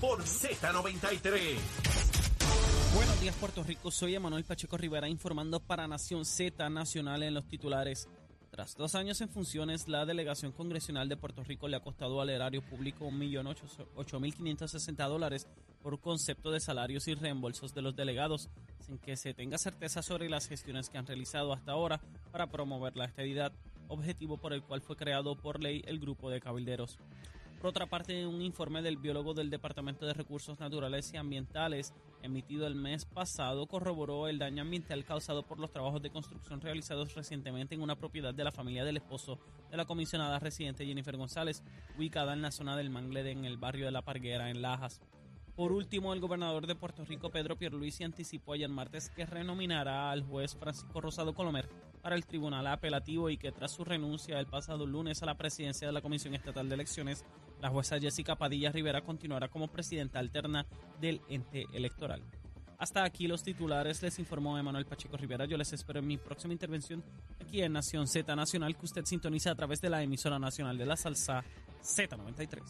por Z93. Buenos días Puerto Rico, soy Emanuel Pacheco Rivera informando para Nación Z Nacional en los titulares. Tras dos años en funciones, la delegación congresional de Puerto Rico le ha costado al erario público 1.8.560 dólares por concepto de salarios y reembolsos de los delegados, sin que se tenga certeza sobre las gestiones que han realizado hasta ahora para promover la estadidad, objetivo por el cual fue creado por ley el grupo de cabilderos. Por otra parte, un informe del biólogo del Departamento de Recursos Naturales y Ambientales emitido el mes pasado corroboró el daño ambiental causado por los trabajos de construcción realizados recientemente en una propiedad de la familia del esposo de la comisionada residente Jennifer González, ubicada en la zona del Mangle en el barrio de La Parguera, en Lajas. Por último, el gobernador de Puerto Rico, Pedro Pierluisi, anticipó ayer martes que renominará al juez Francisco Rosado Colomer para el Tribunal Apelativo y que tras su renuncia el pasado lunes a la presidencia de la Comisión Estatal de Elecciones, la jueza Jessica Padilla Rivera continuará como presidenta alterna del ente electoral. Hasta aquí los titulares, les informó Emanuel Pacheco Rivera. Yo les espero en mi próxima intervención aquí en Nación Z Nacional, que usted sintoniza a través de la emisora nacional de la salsa Z93.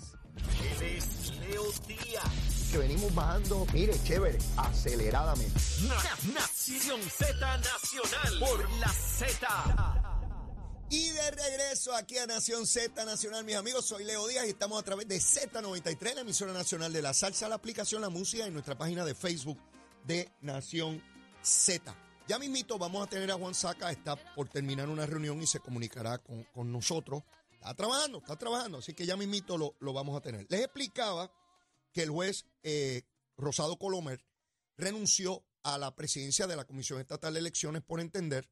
Leo Díaz. Que venimos bajando, mire, chévere, aceleradamente. Nación Z Nacional por la Z. Y de regreso aquí a Nación Z Nacional, mis amigos, soy Leo Díaz y estamos a través de Z93, la emisora nacional de la salsa, la aplicación La Música en nuestra página de Facebook de Nación Z. Ya mismito vamos a tener a Juan Saca, está por terminar una reunión y se comunicará con, con nosotros. Está trabajando, está trabajando, así que ya mismito lo, lo vamos a tener. Les explicaba que el juez eh, Rosado Colomer renunció a la presidencia de la Comisión Estatal de Elecciones por entender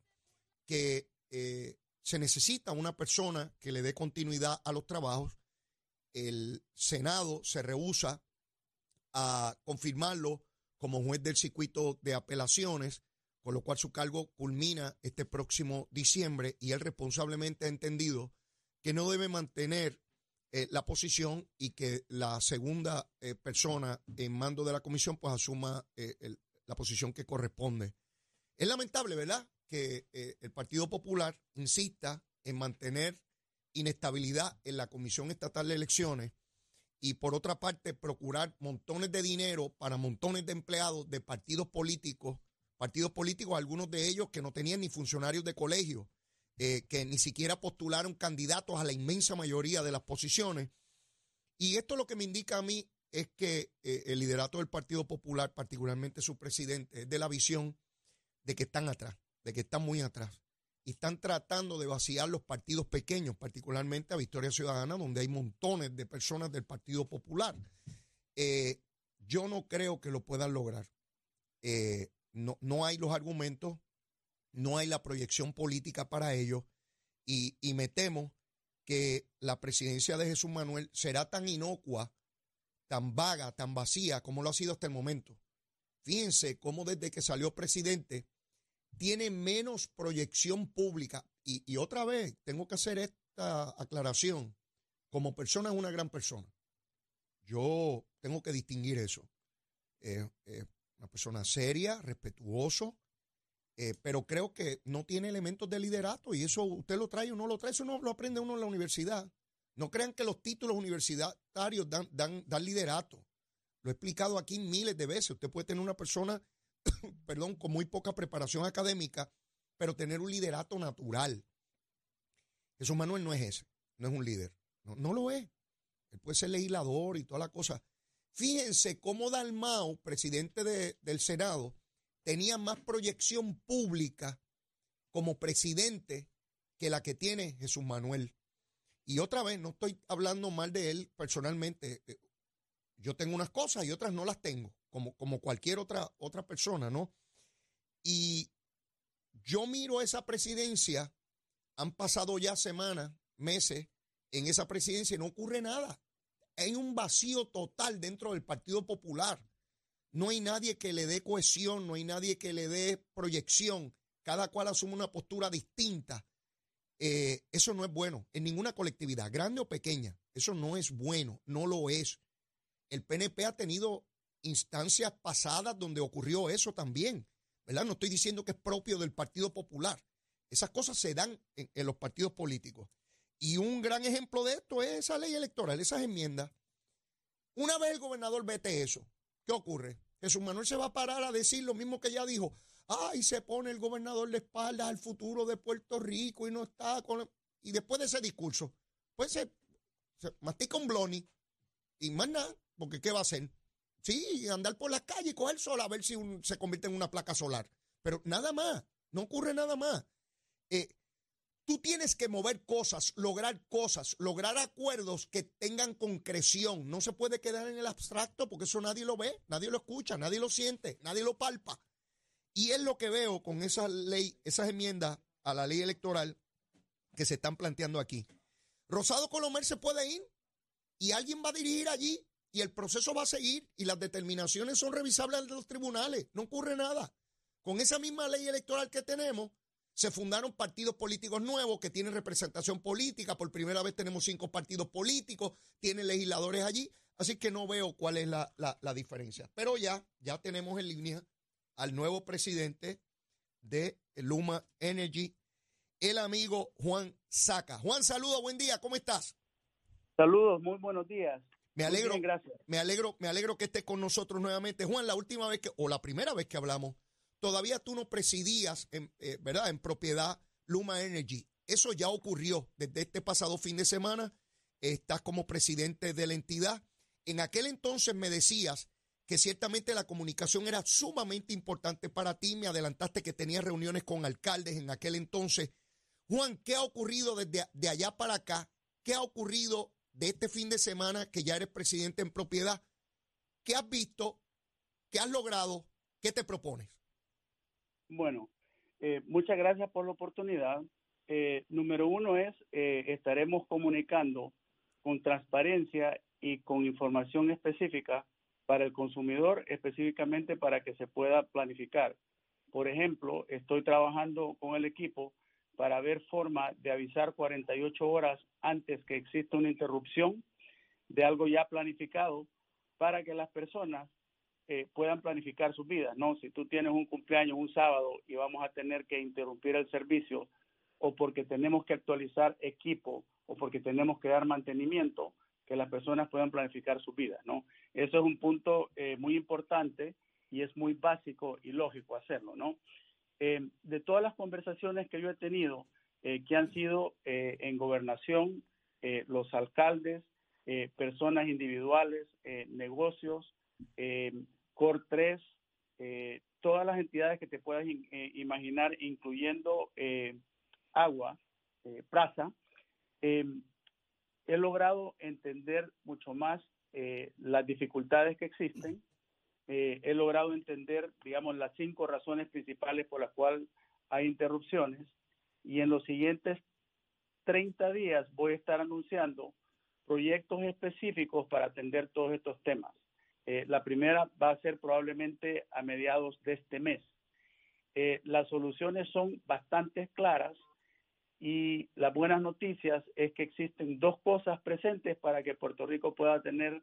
que eh, se necesita una persona que le dé continuidad a los trabajos. El Senado se rehúsa a confirmarlo como juez del circuito de apelaciones, con lo cual su cargo culmina este próximo diciembre y él responsablemente ha entendido que no debe mantener eh, la posición y que la segunda eh, persona en mando de la comisión pues asuma eh, la posición que corresponde. Es lamentable, ¿verdad? Que el Partido Popular insista en mantener inestabilidad en la Comisión Estatal de Elecciones y por otra parte procurar montones de dinero para montones de empleados de partidos políticos, partidos políticos, algunos de ellos que no tenían ni funcionarios de colegio, eh, que ni siquiera postularon candidatos a la inmensa mayoría de las posiciones. Y esto lo que me indica a mí es que eh, el liderato del Partido Popular, particularmente su presidente, es de la visión de que están atrás, de que están muy atrás. Y están tratando de vaciar los partidos pequeños, particularmente a Victoria Ciudadana, donde hay montones de personas del Partido Popular. Eh, yo no creo que lo puedan lograr. No, no hay los argumentos, no hay la proyección política para ello. Y, y me temo que la presidencia de Jesús Manuel será tan inocua, tan vaga, tan vacía como lo ha sido hasta el momento. Fíjense cómo desde que salió presidente tiene menos proyección pública. Y, y, otra vez, tengo que hacer esta aclaración. Como persona es una gran persona. Yo tengo que distinguir eso. Eh, una persona seria, respetuoso, eh, pero creo que no tiene elementos de liderato y eso usted lo trae o no lo trae. Eso no lo aprende uno en la universidad. No crean que los títulos universitarios dan, dan, dan liderato. Lo he explicado aquí miles de veces. Usted puede tener una persona perdón, con muy poca preparación académica, pero tener un liderato natural. Jesús Manuel no es ese, no es un líder, no, no lo es. Él puede ser legislador y toda la cosa. Fíjense cómo Dalmau, presidente de, del Senado, tenía más proyección pública como presidente que la que tiene Jesús Manuel. Y otra vez, no estoy hablando mal de él personalmente. Yo tengo unas cosas y otras no las tengo como, como cualquier otra, otra persona, ¿no? Y yo miro esa presidencia, han pasado ya semanas, meses en esa presidencia y no ocurre nada. Hay un vacío total dentro del Partido Popular. No hay nadie que le dé cohesión, no hay nadie que le dé proyección. Cada cual asume una postura distinta. Eh, eso no es bueno en ninguna colectividad, grande o pequeña. Eso no es bueno, no lo es. El PNP ha tenido instancias pasadas donde ocurrió eso también, ¿verdad? No estoy diciendo que es propio del Partido Popular. Esas cosas se dan en, en los partidos políticos. Y un gran ejemplo de esto es esa ley electoral, esas enmiendas. Una vez el gobernador vete eso, ¿qué ocurre? Jesús Manuel se va a parar a decir lo mismo que ya dijo. Ay, se pone el gobernador de espaldas al futuro de Puerto Rico y no está con... Y después de ese discurso, pues se, se mastica un bloni y más nada, porque ¿qué va a hacer? Sí, andar por las calles y coger sol a ver si se convierte en una placa solar. Pero nada más, no ocurre nada más. Eh, tú tienes que mover cosas, lograr cosas, lograr acuerdos que tengan concreción. No se puede quedar en el abstracto porque eso nadie lo ve, nadie lo escucha, nadie lo siente, nadie lo palpa. Y es lo que veo con esa ley, esas enmiendas a la ley electoral que se están planteando aquí. Rosado Colomel se puede ir y alguien va a dirigir allí y el proceso va a seguir y las determinaciones son revisables ante los tribunales. No ocurre nada. Con esa misma ley electoral que tenemos, se fundaron partidos políticos nuevos que tienen representación política. Por primera vez tenemos cinco partidos políticos, tienen legisladores allí. Así que no veo cuál es la, la- la diferencia. Pero ya, ya tenemos en línea al nuevo presidente de Luma Energy, el amigo Juan Saca. Juan, saluda, buen día, ¿cómo estás? Saludos, muy buenos días. Me alegro, bien, gracias. me alegro, me alegro que estés con nosotros nuevamente. Juan, la última vez que, o la primera vez que hablamos, todavía tú no presidías, en, eh, ¿verdad?, en propiedad Luma Energy. Eso ya ocurrió desde este pasado fin de semana. Estás como presidente de la entidad. En aquel entonces me decías que ciertamente la comunicación era sumamente importante para ti. Me adelantaste que tenías reuniones con alcaldes en aquel entonces. Juan, ¿qué ha ocurrido desde de allá para acá? ¿Qué ha ocurrido de este fin de semana que ya eres presidente en propiedad? ¿Qué has visto? ¿Qué has logrado? ¿Qué te propones? Bueno, eh, muchas gracias por la oportunidad. Eh, número uno es, eh, estaremos comunicando con transparencia y con información específica para el consumidor, específicamente para que se pueda planificar. Por ejemplo, estoy trabajando con el equipo para ver forma de avisar 48 horas antes que exista una interrupción de algo ya planificado para que las personas eh, puedan planificar sus vidas, ¿no? Si tú tienes un cumpleaños un sábado y vamos a tener que interrumpir el servicio o porque tenemos que actualizar equipo o porque tenemos que dar mantenimiento, que las personas puedan planificar sus vidas, ¿no? Eso es un punto eh, muy importante y es muy básico y lógico hacerlo, ¿no? Eh, de todas las conversaciones que yo he tenido, eh, que han sido eh, en gobernación, eh, los alcaldes, personas individuales, negocios, eh, Core 3, eh, todas las entidades que te puedas in- eh, imaginar, incluyendo eh, agua, eh, plaza, eh, he logrado entender mucho más las dificultades que existen. He logrado entender, digamos, las cinco razones principales por las cuales hay interrupciones. Y en los siguientes 30 días voy a estar anunciando proyectos específicos para atender todos estos temas. Eh, la primera va a ser probablemente a mediados de este mes. Eh, las soluciones son bastante claras y las buenas noticias es que existen dos cosas presentes para que Puerto Rico pueda tener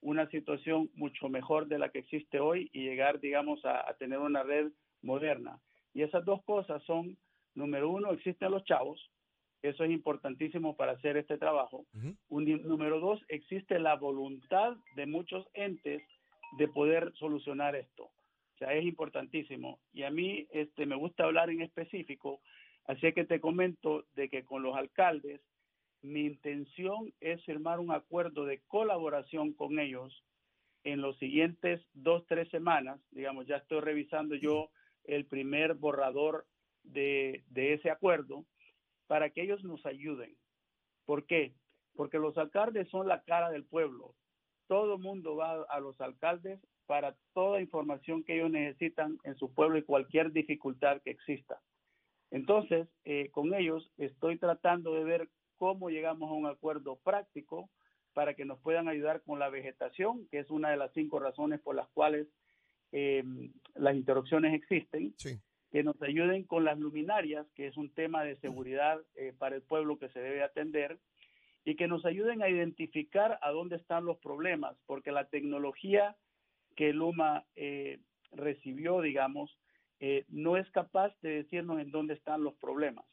una situación mucho mejor de la que existe hoy y llegar, digamos, a, a tener una red moderna. Y esas dos cosas son, número uno, existen los chavos, eso es importantísimo para hacer este trabajo. Un, número dos, existe la voluntad de muchos entes de poder solucionar esto. O sea, es importantísimo. Y a mí este, me gusta hablar en específico, así que te comento de que con los alcaldes, mi intención es firmar un acuerdo de colaboración con ellos en los siguientes dos, tres semanas. Digamos, ya estoy revisando yo el primer borrador de, de ese acuerdo para que ellos nos ayuden. ¿Por qué? Porque los alcaldes son la cara del pueblo. Todo mundo va a los alcaldes para toda información que ellos necesitan en su pueblo y cualquier dificultad que exista. Entonces, eh, con ellos estoy tratando de ver cómo llegamos a un acuerdo práctico para que nos puedan ayudar con la vegetación, que es una de las cinco razones por las cuales eh, las interrupciones existen Sí. Que nos ayuden con las luminarias, que es un tema de seguridad eh, para el pueblo que se debe atender, y que nos ayuden a identificar a dónde están los problemas, porque la tecnología que Luma eh, recibió, digamos, eh, no es capaz de decirnos en dónde están los problemas.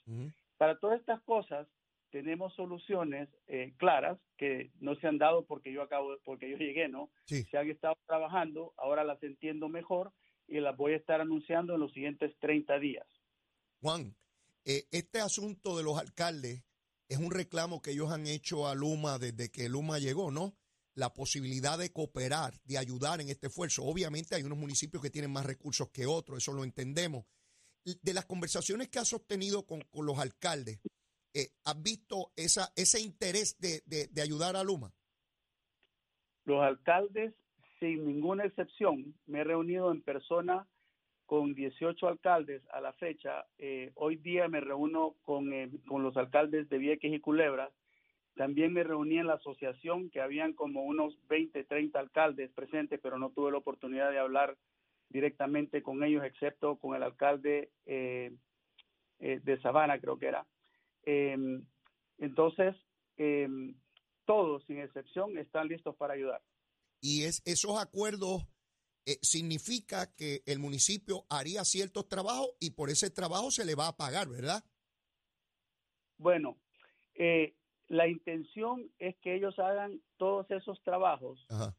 Para todas estas cosas, tenemos soluciones eh, claras que no se han dado porque yo acabo, porque yo llegué, ¿no? Sí. Se han estado trabajando, ahora las entiendo mejor y las voy a estar anunciando en los siguientes 30 días. Juan, eh, este asunto de los alcaldes es un reclamo que ellos han hecho a Luma desde que Luma llegó, ¿no? La posibilidad de cooperar, de ayudar en este esfuerzo. Obviamente hay unos municipios que tienen más recursos que otros, eso lo entendemos. De las conversaciones que has sostenido con, con los alcaldes, eh, ¿has visto esa, ese interés de, de- de ayudar a Luma? Los alcaldes, sin ninguna excepción, me he reunido en persona con 18 alcaldes a la fecha. Eh, hoy día me reúno con, eh, con los alcaldes de Vieques y Culebras. También me reuní en la asociación, que habían como unos 20, 30 alcaldes presentes, pero no tuve la oportunidad de hablar directamente con ellos, excepto con el alcalde eh, de Sabana, creo que era. Eh, entonces, eh, todos, sin excepción, están listos para ayudar. Y es, esos acuerdos eh, significa que el municipio haría ciertos trabajos y por ese trabajo se le va a pagar, ¿verdad? Bueno, eh, la intención es que ellos hagan todos esos trabajos. Ajá.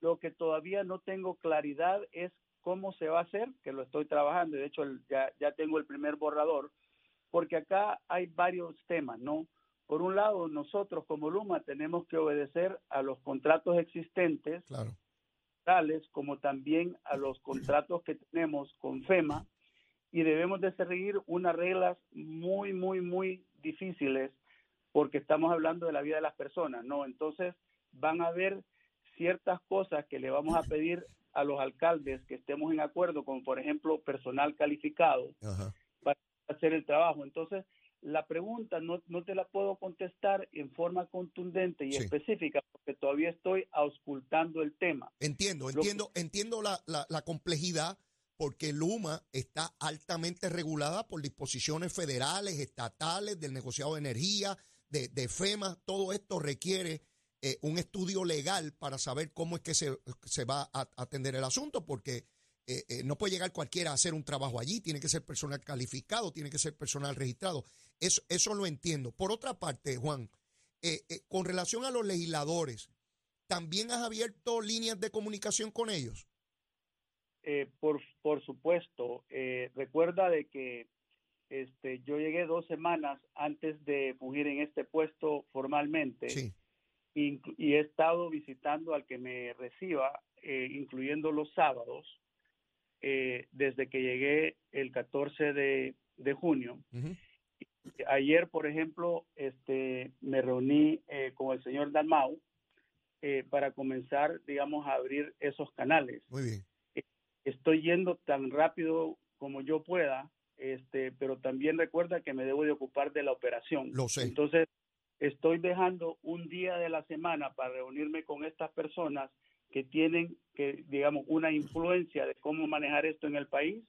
Lo que todavía no tengo claridad es cómo se va a hacer, que lo estoy trabajando. y De hecho, el- ya, ya tengo el primer borrador, porque acá hay varios temas, ¿no? Por un lado, nosotros como Luma tenemos que obedecer a los contratos existentes, Claro. tales como también a los contratos que tenemos con FEMA y debemos de seguir unas reglas muy, muy, muy difíciles porque estamos hablando de la vida de las personas, ¿no? Entonces van a haber ciertas cosas que le vamos a pedir a los alcaldes que estemos en acuerdo, como por ejemplo personal calificado Ajá. para hacer el trabajo. Entonces, la pregunta no, no te la puedo contestar en forma contundente y Sí. específica porque todavía estoy auscultando el tema. Entiendo, que- entiendo, entiendo la, la- la complejidad porque Luma está altamente regulada por disposiciones federales, estatales, del negociado de energía, de, de FEMA. Todo esto requiere eh, un estudio legal para saber cómo es que se, se va a atender el asunto, porque eh, eh, no puede llegar cualquiera a hacer un trabajo allí, tiene que ser personal calificado, tiene que ser personal registrado. Eso, eso lo entiendo. Por otra parte, Juan, eh, eh, con relación a los legisladores, ¿también has abierto líneas de comunicación con ellos? Eh, por, por supuesto, eh, recuerda de que este, yo llegué dos semanas antes de fungir en este puesto formalmente Sí, y he estado visitando al que me reciba, eh, incluyendo los sábados, desde que llegué el 14 de, de junio. Ayer, por ejemplo, este, me reuní eh, con el señor Dalmau eh, para comenzar, digamos, a abrir esos canales muy bien. estoy yendo tan rápido como yo pueda, este, pero también recuerda que me debo de ocupar de la operación. Lo sé. Entonces, estoy dejando un día de la semana para reunirme con estas personas que tienen, que digamos, una influencia de cómo manejar esto en el país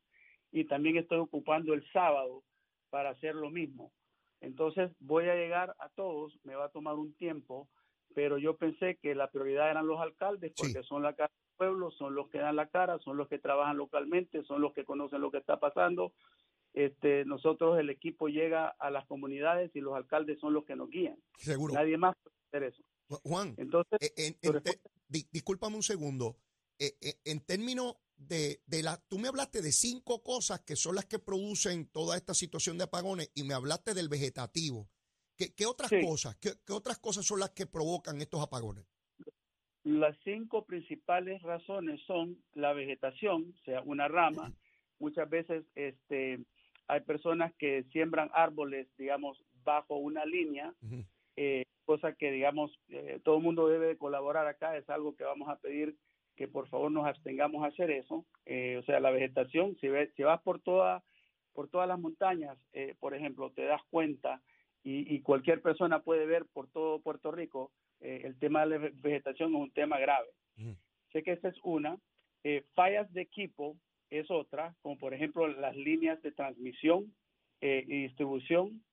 y también estoy ocupando el sábado para hacer lo mismo. Entonces, voy a llegar a todos, me va a tomar un tiempo, pero yo pensé que la prioridad eran los alcaldes Sí. porque son la cara del pueblo, son los que dan la cara, son los que trabajan localmente, son los que conocen lo que está pasando. Este, nosotros, el equipo llega a las comunidades y los alcaldes son los que nos guían. Seguro. Nadie más puede hacer eso. Juan, Entonces, eh, en- en discúlpame un segundo. Eh, eh, en términos de, de la, tú me hablaste de cinco cosas que son las que producen toda esta situación de apagones y me hablaste del vegetativo. ¿Qué, qué otras Sí. cosas? ¿Qué, qué otras cosas son las que provocan estos apagones? las cinco principales razones son la vegetación, o sea, una rama. Muchas veces este, hay personas que siembran árboles, digamos, bajo una línea, eh, cosa que, digamos, eh, todo el mundo debe de colaborar acá. Es algo que vamos a pedir que por favor nos abstengamos a hacer eso. Eh, o sea, la vegetación, si, ves, si vas por, toda, por todas las montañas, eh, por ejemplo, te das cuenta y, y cualquier persona puede ver por todo Puerto Rico, eh, el tema de la ve- vegetación es un tema grave. Ujú. Sé que esa es una. Eh, fallas de equipo es otra, como por ejemplo las líneas de transmisión y distribución.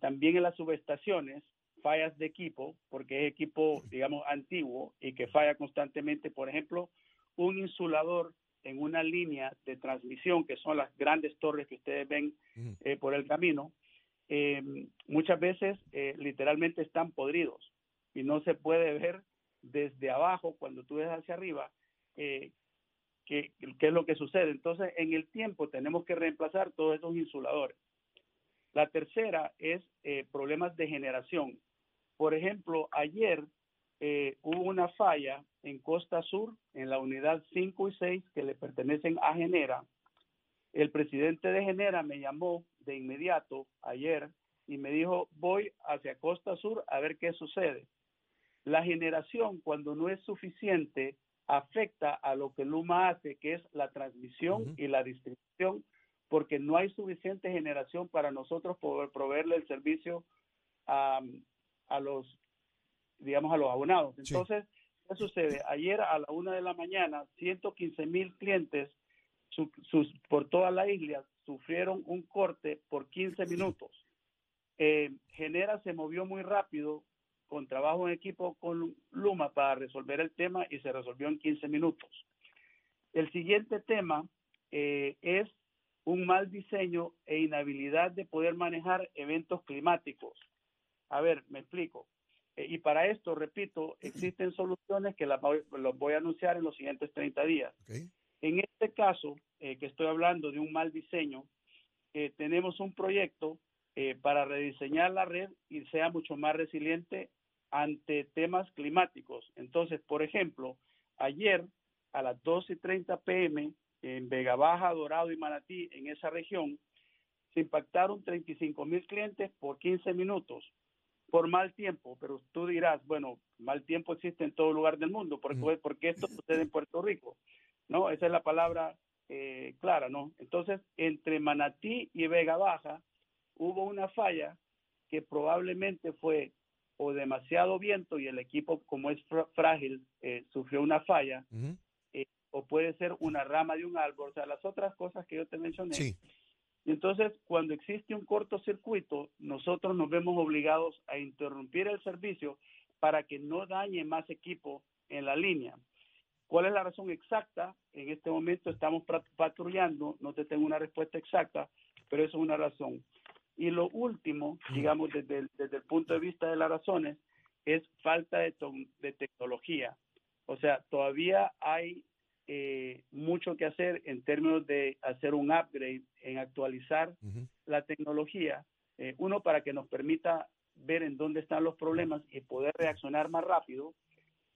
También en las subestaciones, fallas de equipo, porque es equipo, digamos, antiguo y que falla constantemente. Por ejemplo, un insulador en una línea de transmisión, que son las grandes torres que ustedes ven eh, por el camino, eh, muchas veces eh, literalmente están podridos y no se puede ver desde abajo cuando tú ves hacia arriba qué, qué es lo que sucede. Entonces, en el tiempo tenemos que reemplazar todos esos insuladores. La tercera es eh, problemas de generación. Por ejemplo, ayer eh, hubo una falla en Costa Sur, en la unidad 5 y 6, que le pertenecen a Genera. El presidente de Genera me llamó de inmediato ayer y me dijo, voy hacia Costa Sur a ver qué sucede. La generación, cuando no es suficiente, afecta a lo que Luma hace, que es la transmisión Ujú. y la distribución, porque no hay suficiente generación para nosotros poder proveerle el servicio a, a los, digamos, a los abonados. Sí. Entonces, ¿qué sucede? Ayer a la una de la mañana, 115 mil clientes su- sus, por toda la isla sufrieron un corte por 15 minutos. Eh, Genera se movió muy rápido con trabajo en equipo con Luma para resolver el tema y se resolvió en 15 minutos. El siguiente tema eh, es un mal diseño e inhabilidad de poder manejar eventos climáticos. A ver, me explico. Eh, y para esto, repito, existen soluciones que las voy, a anunciar en los siguientes 30 días. Ok. En este caso, eh, que estoy hablando de un mal diseño, eh, tenemos un proyecto para rediseñar la red y sea mucho más resiliente ante temas climáticos. Entonces, por ejemplo, ayer a las 12 y 30 pm en Vega Baja, Dorado y Manatí, en esa región, se impactaron 35 mil clientes por 15 minutos por mal tiempo, pero tú dirás, bueno, mal tiempo existe en todo lugar del mundo, ¿por qué, por qué esto sucede en Puerto Rico? ¿No? Esa es la palabra eh, clara, ¿no? Entonces, entre Manatí y Vega Baja hubo una falla que probablemente fue o demasiado viento y el equipo, como es fr- frágil, eh, sufrió una falla, Ujú. o puede ser una rama de un árbol, o sea, las otras cosas que yo te mencioné. Sí. Y entonces, cuando existe un cortocircuito, nosotros nos vemos obligados a interrumpir el servicio para que no dañe más equipo en la línea. ¿Cuál es la razón exacta? En este momento estamos patrullando, no te tengo una respuesta exacta, pero eso es una razón. Y lo último, digamos, desde el, desde el punto de vista de las razones, es falta de, de tecnología. O sea, todavía hay eh, mucho que hacer en términos de hacer un upgrade, en actualizar la tecnología, eh, uno para que nos permita ver en dónde están los problemas y poder reaccionar más rápido,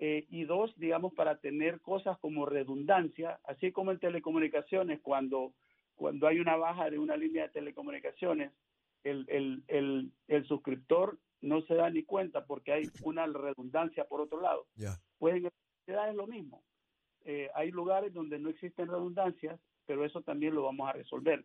eh, y dos, digamos, para tener cosas como redundancia, así como en telecomunicaciones, cuando, cuando hay una baja de una línea de telecomunicaciones, el, el, el, el suscriptor no se da ni cuenta porque hay una redundancia por otro lado. Ya. Pues en realidad es lo mismo. Eh, hay lugares donde no existen redundancias, pero eso también lo vamos a resolver.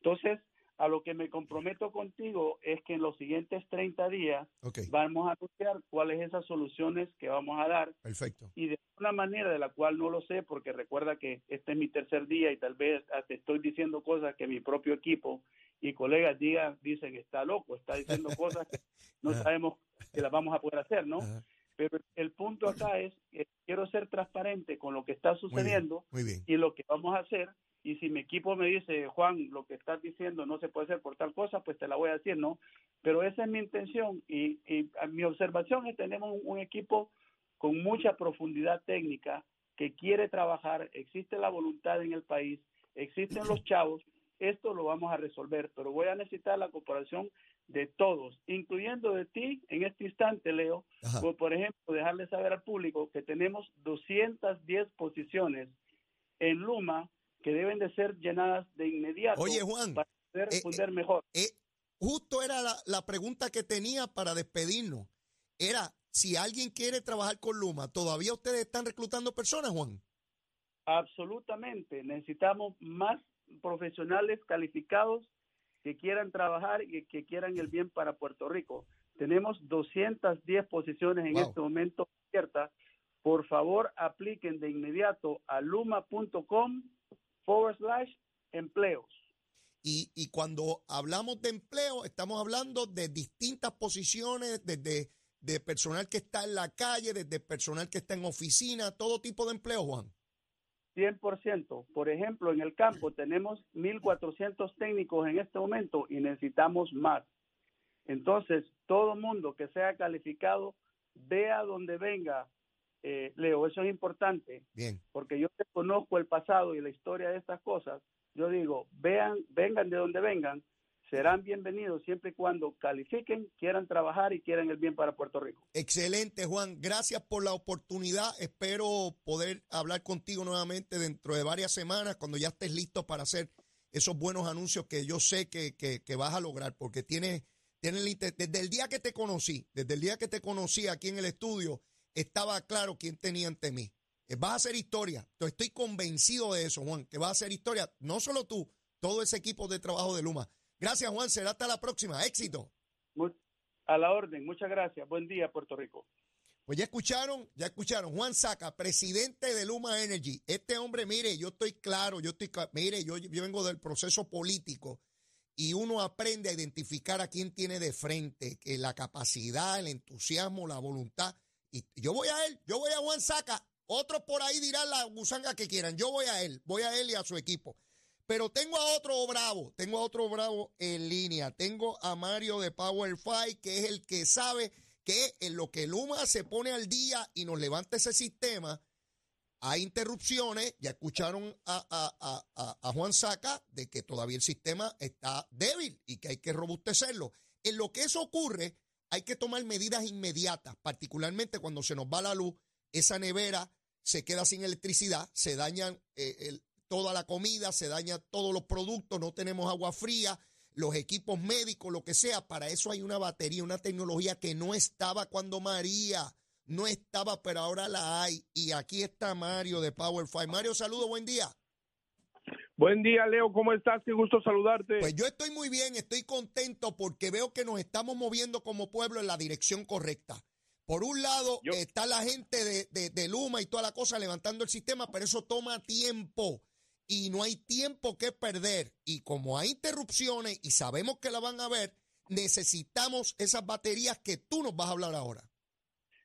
Entonces, a lo que me comprometo contigo es que en los siguientes 30 días vamos a anunciar cuáles esas soluciones que vamos a dar Perfecto. y de una manera de la cual no lo sé, porque recuerda que este es mi tercer día y tal vez hasta estoy diciendo cosas que mi propio equipo y colegas digan, dicen que está loco, está diciendo cosas que no Ajá. sabemos que las vamos a poder hacer, ¿no? Ajá. Pero el punto acá es que quiero ser transparente con lo que está Muy bien. sucediendo Muy bien. y lo que vamos a hacer. Y si mi equipo me dice, Juan, lo que estás diciendo no se puede hacer por tal cosa, pues te la voy a decir, ¿no? Pero esa es mi intención y, y mi observación es que tenemos un, un equipo con mucha profundidad técnica que quiere trabajar, existe la voluntad en el país, existen los chavos, esto lo vamos a resolver, pero voy a necesitar la cooperación de todos, incluyendo de ti en este instante, Leo, por, por ejemplo, dejarle saber al público que tenemos 210 posiciones en Luma que deben de ser llenadas de inmediato Oye, Juan, para poder eh, responder mejor. eh, justo era la, la pregunta que tenía para despedirnos. Era, si alguien quiere trabajar con Luma, ¿todavía ustedes están reclutando personas, Juan? Absolutamente. Necesitamos más profesionales calificados que quieran trabajar y que quieran el bien para Puerto Rico. Tenemos 210 posiciones en Wow. este momento abiertas. Por favor, apliquen de inmediato a luma.com forward slash empleos. Y, y cuando hablamos de empleo, estamos hablando de distintas posiciones, desde de personal que está en la calle, desde personal que está en oficina, todo tipo de empleo, Juan. 100%. Por ejemplo, en el campo tenemos 1.400 técnicos en este momento y necesitamos más. Entonces, todo mundo que sea calificado, vea donde venga, eh, Leo, eso es importante. Bien. Porque yo conozco el pasado y la historia de estas cosas. Yo digo, vean, vengan de donde vengan, serán bienvenidos siempre y cuando califiquen, quieran trabajar y quieran el bien para Puerto Rico. Excelente, Juan. Gracias por la oportunidad. Espero poder hablar contigo nuevamente dentro de varias semanas cuando ya estés listo para hacer esos buenos anuncios que yo sé que, que, vas a lograr, porque tienes, tienes desde el día que te conocí, desde el día que te conocí aquí en el estudio, estaba claro quién tenía ante mí. Eh, vas a hacer historia. Estoy convencido de eso, Juan, que vas a hacer historia. No solo tú, todo ese equipo de trabajo de Luma. Gracias, Juan. Será hasta la próxima. Éxito. A la orden. Muchas gracias. Buen día, Puerto Rico. Pues ya escucharon, ya escucharon. Juan Saca, presidente de Luma Energy. Este hombre, mire, yo estoy claro, yo estoy, mire, yo, yo vengo del proceso político y uno aprende a identificar a quién tiene de frente, que la capacidad, el entusiasmo, la voluntad. Y yo voy a él, yo voy a Juan Saca. Otros por ahí dirán la gusanga que quieran. Yo voy a él, voy a él y a su equipo. Pero tengo a otro bravo, tengo a otro bravo en línea. Tengo a Mario de Power Five, que es el que sabe que en lo que Luma se pone al día y nos levanta ese sistema, hay interrupciones. Ya escucharon a, a, Juan Saca de que todavía el sistema está débil y que hay que robustecerlo. En lo que eso ocurre, hay que tomar medidas inmediatas, particularmente cuando se nos va la luz, esa nevera se queda sin electricidad, se dañan eh, el, toda la comida, se daña todos los productos, no tenemos agua fría, los equipos médicos, lo que sea. Para eso hay una batería, una tecnología que no estaba cuando María, no estaba, pero ahora la hay. Y aquí está Mario de Power Five. Mario, saludo, buen día. Buen día, Leo, ¿cómo estás? Qué gusto saludarte. Pues yo estoy muy bien, estoy contento porque veo que nos estamos moviendo como pueblo en la dirección correcta. Por un lado está la gente de, de Luma y toda la cosa levantando el sistema, pero eso toma tiempo y no hay tiempo que perder. Y como hay interrupciones y sabemos que la van a ver, necesitamos esas baterías que tú nos vas a hablar ahora.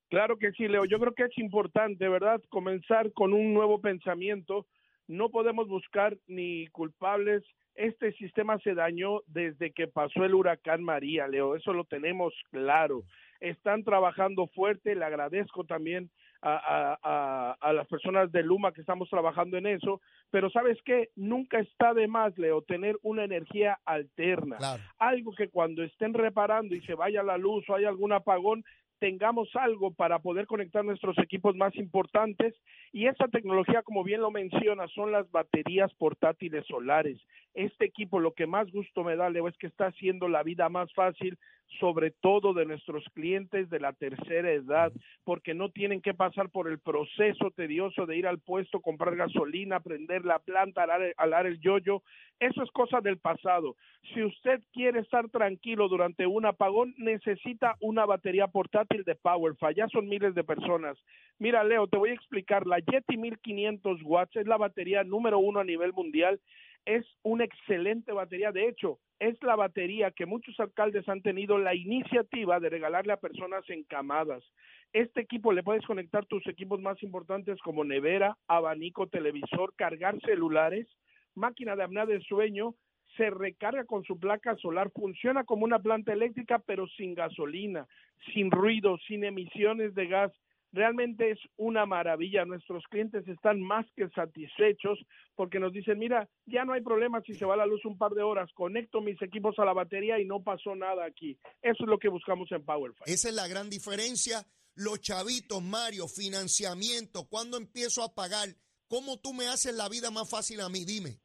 Claro que sí, Leo. Yo creo que es importante, ¿verdad? Comenzar con un nuevo pensamiento. No podemos buscar ni culpables. Este sistema se dañó desde que pasó el huracán María, Leo. Eso lo tenemos claro. Están trabajando fuerte. Le agradezco también a, a, las personas de Luma que estamos trabajando en eso, pero sabes qué, nunca está de más, Leo, tener una energía alterna, algo que cuando estén reparando y se vaya la luz o hay algún apagón, tengamos algo para poder conectar nuestros equipos más importantes. Y esa tecnología, como bien lo menciona, son las baterías portátiles solares. Este equipo, lo que más gusto me da, Leo, es que está haciendo la vida más fácil sobre todo de nuestros clientes de la tercera edad, porque no tienen que pasar por el proceso tedioso de ir al puesto, comprar gasolina, prender la planta, alar, alar el yoyo. Eso es cosa del pasado. Si usted quiere estar tranquilo durante un apagón, necesita una batería portátil de PowerFi. Ya son miles de personas. Mira, Leo, te voy a explicar. La Yeti 1500 watts es la batería número uno a nivel mundial es una excelente batería. De hecho, es la batería que muchos alcaldes han tenido la iniciativa de regalarle a personas encamadas. Este equipo le puedes conectar tus equipos más importantes como nevera, abanico, televisor, cargar celulares, máquina de apnea de sueño, se recarga con su placa solar, funciona como una planta eléctrica pero sin gasolina, sin ruido, sin emisiones de gas realmente es una maravilla. Nuestros clientes están más que satisfechos porque nos dicen, mira, ya no hay problema si se va la luz un par de horas, conecto mis equipos a la batería y no pasó nada aquí. Eso es lo que buscamos en PowerFi. Esa es la gran diferencia. Los chavitos, Mario, financiamiento, ¿cuándo empiezo a pagar? ¿Cómo tú me haces la vida más fácil a mí? Dime.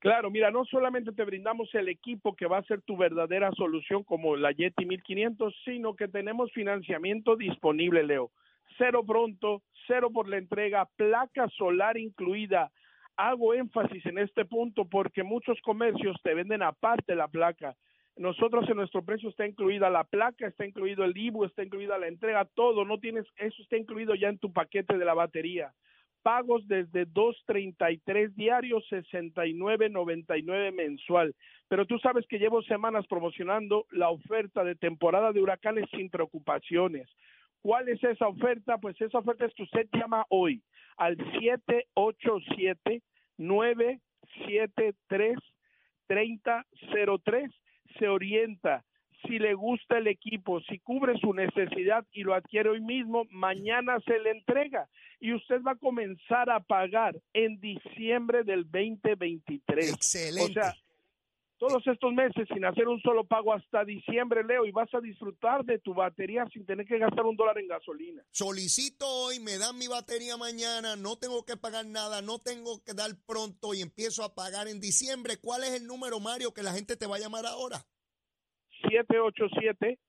Claro, mira, no solamente te brindamos el equipo que va a ser tu verdadera solución como la Yeti 1500, sino que tenemos financiamiento disponible, Leo cero pronto, cero por la entrega, placa solar incluida. Hago énfasis en este punto porque muchos comercios te venden aparte la placa. Nosotros en nuestro precio está incluida la placa, está incluido el IBU, está incluida la entrega, todo, no tienes, eso está incluido ya en tu paquete de la batería. Pagos desde 2.33 diarios, 69.99 mensual. Pero tú sabes que llevo semanas promocionando la oferta de temporada de huracanes sin preocupaciones. ¿Cuál es esa oferta? Pues esa oferta es que usted llama hoy al 787-973-3003. Se orienta si le gusta el equipo, si cubre su necesidad y lo adquiere hoy mismo, mañana se le entrega y usted va a comenzar a pagar en diciembre del 2023. Excelente. O sea, todos estos meses sin hacer un solo pago hasta diciembre, Leo, y vas a disfrutar de tu batería sin tener que gastar un dólar en gasolina. Solicito hoy, me dan mi batería mañana, no tengo que pagar nada, no tengo que dar pronto y empiezo a pagar en diciembre. ¿Cuál es el número, Mario, que la gente te va a llamar ahora?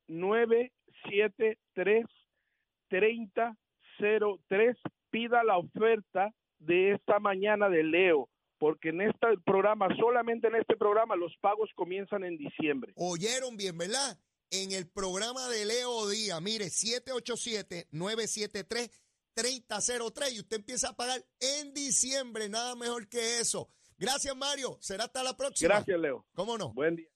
787-973-3003. Pida la oferta de esta mañana de Leo, porque en este programa, solamente en este programa, los pagos comienzan en diciembre. Oyeron bien, ¿verdad? En el programa de Leo Díaz, mire, 787-973-3003 y usted empieza a pagar en diciembre, nada mejor que eso. Gracias, Mario. Será hasta la próxima. Gracias, Leo. ¿Cómo no? Buen día.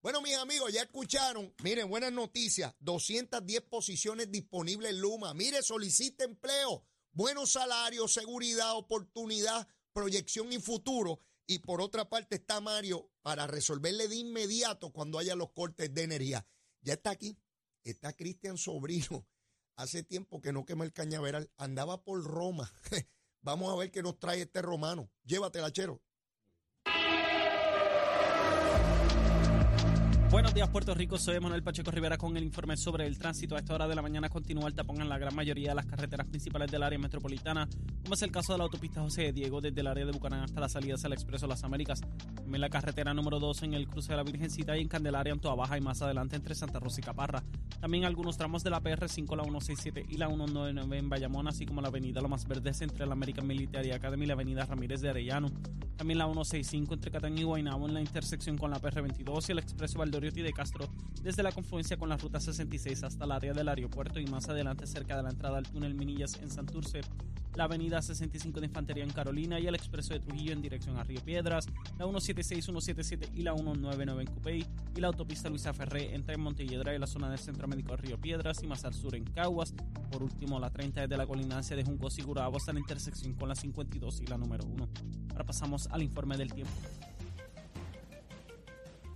Bueno, mis amigos, ya escucharon. Miren, buenas noticias. 210 posiciones disponibles en Luma. Mire, solicita empleo. Buenos salarios, seguridad, oportunidad, proyección y futuro. Y por otra parte está Mario para resolverle de inmediato cuando haya los cortes de energía. Ya está aquí. Está Cristian Sobrino. Hace tiempo que no quema el cañaveral. Andaba por Roma. Vamos a ver qué nos trae este romano. Llévatela, chero. Buenos días, Puerto Rico. Soy Manuel Pacheco Rivera con el informe sobre el tránsito. A esta hora de la mañana continúa el tapón en la gran mayoría de las carreteras principales del área metropolitana, como es el caso de la autopista José Diego desde el área de Bucanán hasta la salida hacia el Expreso Las Américas. También la carretera número 2 en el cruce de la Virgencita y en Candelaria, en Toa Baja y más adelante entre Santa Rosa y Caparra. También algunos tramos de la PR5, la 167 y la 199 en Bayamón, así como la avenida Lo Más Verdes entre la American Military Academy y la avenida Ramírez de Arellano. También la 165 entre Cataño y Guaynabo en la intersección con la PR22 y el Expreso Valdoriotti de Castro desde la confluencia con la ruta 66 hasta el área del aeropuerto y más adelante cerca de la entrada al túnel Minillas en Santurce, la avenida 65 de Infantería en Carolina y el expreso de Trujillo en dirección a Río Piedras, la 176, 177 y la 199 en Cupey y la autopista Luisa Ferré entre Montelledra y la zona del Centro Médico de Río Piedras y más al sur en Caguas. Por último, la 30 desde la colinancia de Junco y Gurabo hasta la intersección con la 52 y la número 1. Ahora pasamos al informe del tiempo.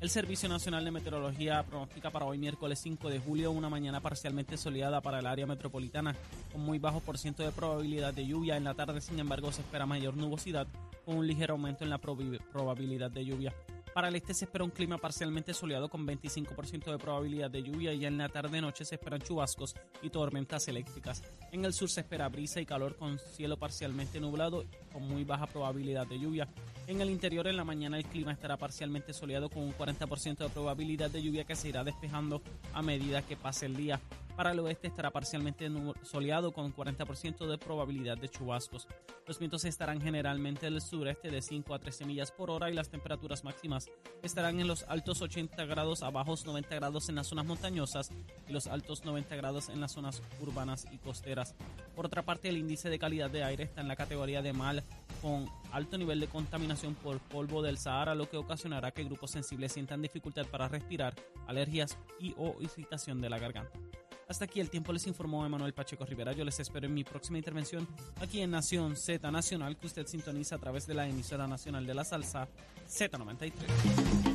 El Servicio Nacional de Meteorología pronostica para hoy miércoles 5 de julio una mañana parcialmente soleada para el área metropolitana con muy bajo por ciento de probabilidad de lluvia. En la tarde, sin embargo, se espera mayor nubosidad con un ligero aumento en la probabilidad de lluvia. Para el este se espera un clima parcialmente soleado con 25% de probabilidad de lluvia y en la tarde-noche se esperan chubascos y tormentas eléctricas. En el sur se espera brisa y calor con cielo parcialmente nublado con muy baja probabilidad de lluvia. En el interior en la mañana el clima estará parcialmente soleado con un 40% de probabilidad de lluvia que se irá despejando a medida que pase el día. Para el oeste estará parcialmente soleado con 40% de probabilidad de chubascos. Los vientos estarán generalmente del sureste de 5 a 13 millas por hora y las temperaturas máximas estarán en los altos 80 grados a bajos 90 grados en las zonas montañosas y los altos 90 grados en las zonas urbanas y costeras. Por otra parte, el índice de calidad de aire está en la categoría de mal con alto nivel de contaminación por polvo del Sahara, lo que ocasionará que grupos sensibles sientan dificultad para respirar, alergias y o irritación de la garganta. Hasta aquí el tiempo les informó Emanuel Pacheco Rivera. Yo les espero en mi próxima intervención aquí en Nación Z Nacional, que usted sintoniza a través de la emisora nacional de la salsa Z93.